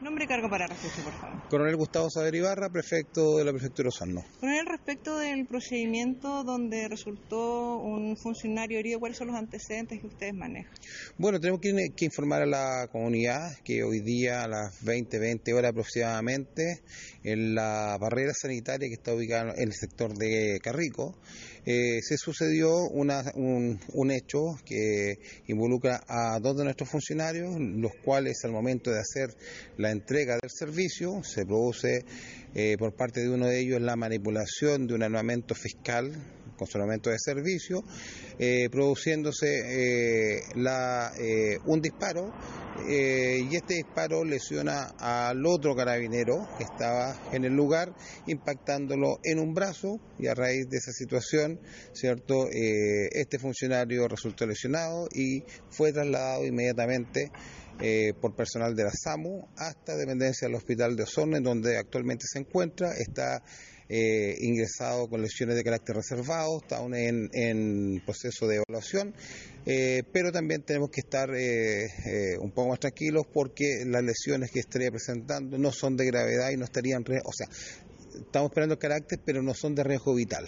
Nombre y cargo para registro, por favor. Coronel Gustavo Saber Ibarra, prefecto de la prefectura Osorno. Coronel, respecto del procedimiento donde resultó un funcionario herido, ¿cuáles son los antecedentes que ustedes manejan? Bueno, tenemos que, que informar a la comunidad que hoy día a las 20, 20 horas aproximadamente, en la barrera sanitaria que está ubicada en el sector de Carrico, eh, se sucedió una, un, un hecho que involucra a dos de nuestros funcionarios, los cuales al momento de hacer la entrega del servicio se produce eh, por parte de uno de ellos la manipulación de un armamento fiscal con su armamento de servicio, eh, produciéndose eh, la, un disparo y este disparo lesiona al otro carabinero que estaba en el lugar, impactándolo en un brazo y a raíz de esa situación, cierto, este funcionario resultó lesionado y fue trasladado inmediatamente eh, por personal de la SAMU hasta dependencia del hospital de Osorno, donde actualmente se encuentra, está eh, ingresado con lesiones de carácter reservado, está aún en, en proceso de evaluación, eh, pero también tenemos que estar eh, eh, un poco más tranquilos porque las lesiones que estaría presentando no son de gravedad y no estarían, o sea, estamos esperando el carácter, pero no son de riesgo vital.